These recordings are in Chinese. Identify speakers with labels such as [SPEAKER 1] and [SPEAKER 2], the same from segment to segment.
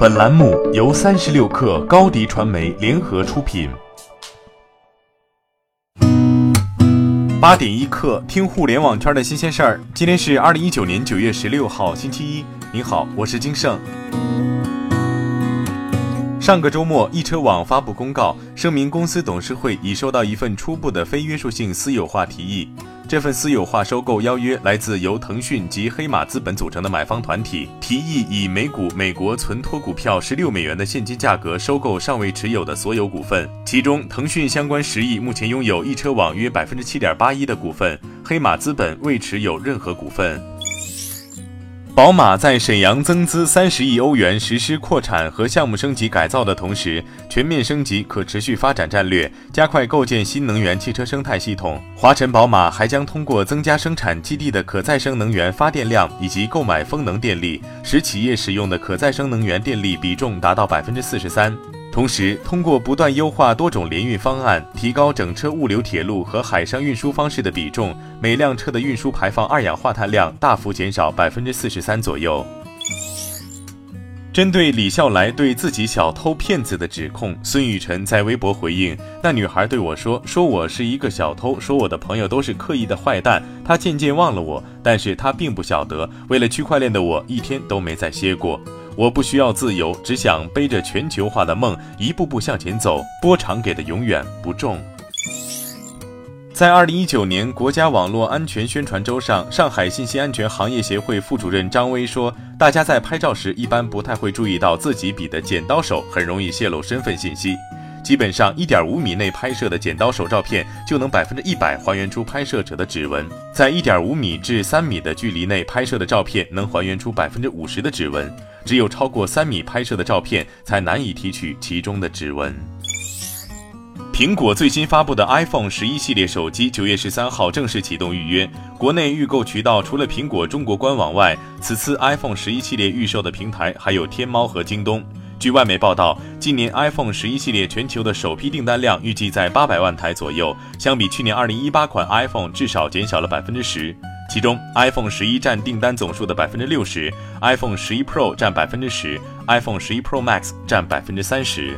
[SPEAKER 1] 本栏目由三十六氪高低传媒联合出品。八点一刻，听互联网圈的新鲜事儿。今天是二零一九年九月十六号，星期一。您好，我是金盛。上个周末，易车网发布公告，声明公司董事会已收到一份初步的非约束性私有化提议。这份私有化收购邀约来自由腾讯及黑马资本组成的买方团体，提议以每股美国存托股票十六美元的现金价格收购尚未持有的所有股份。其中，腾讯相关十亿目前拥有易车网约百分之七点八一的股份，黑马资本未持有任何股份。宝马在沈阳增资三十亿欧元实施扩产和项目升级改造的同时，全面升级可持续发展战略，加快构建新能源汽车生态系统。华晨宝马还将通过增加生产基地的可再生能源发电量以及购买风能电力，使企业使用的可再生能源电力比重达到百分之四十三。同时，通过不断优化多种联运方案，提高整车物流、铁路和海上运输方式的比重，每辆车的运输排放二氧化碳量大幅减少百分之四十三左右。针对李笑来对自己小偷骗子的指控，孙雨晨在微博回应：“那女孩对我说，说我是一个小偷，说我的朋友都是刻意的坏蛋，她渐渐忘了我，但是她并不晓得，为了区块链的我，一天都没再歇过。”我不需要自由，只想背着全球化的梦一步步向前走。波长给的永远不重。在二零一九年国家网络安全宣传周上，上海信息安全行业协会副主任张威说：“大家在拍照时一般不太会注意到自己比的剪刀手很容易泄露身份信息。基本上一点五米内拍摄的剪刀手照片就能百分之一百还原出拍摄者的指纹，在一点五米至三米的距离内拍摄的照片能还原出百分之五十的指纹。”只有超过三米拍摄的照片才难以提取其中的指纹。苹果最新发布的 iPhone 十一系列手机九月十三号正式启动预约，国内预购渠道除了苹果中国官网外，此次 iPhone 十一系列预售的平台还有天猫和京东。据外媒报道，今年 iPhone 十一系列全球的首批订单量预计在八百万台左右，相比去年二零一八款 iPhone 至少减小了百分之十。其中，iPhone 十一占订单总数的百分之六十，iPhone 十一 Pro 占百分之十，iPhone 十一 Pro Max 占百分之三十。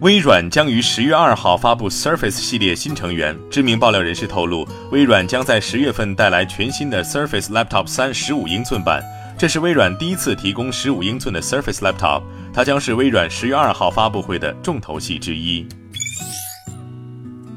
[SPEAKER 1] 微软将于十月二号发布 Surface 系列新成员。知名爆料人士透露，微软将在十月份带来全新的 Surface Laptop 三十五英寸版，这是微软第一次提供十五英寸的 Surface Laptop，它将是微软十月二号发布会的重头戏之一。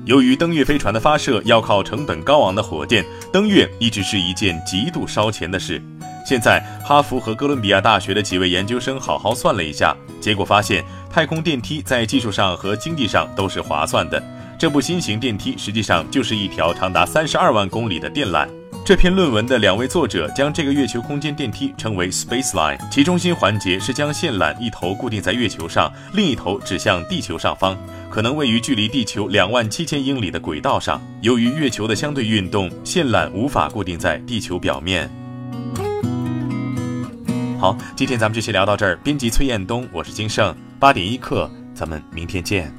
[SPEAKER 1] 由于登月飞船的发射要靠成本高昂的火箭，登月一直是一件极度烧钱的事。现在，哈佛和哥伦比亚大学的几位研究生好好算了一下，结果发现，太空电梯在技术上和经济上都是划算的。这部新型电梯实际上就是一条长达三十二万公里的电缆。这篇论文的两位作者将这个月球空间电梯称为 Space Line，其中心环节是将线缆一头固定在月球上，另一头指向地球上方。可能位于距离地球两万七千英里的轨道上。由于月球的相对运动，线缆无法固定在地球表面。好，今天咱们就先聊到这儿。编辑崔彦东，我是金盛，八点一刻，咱们明天见。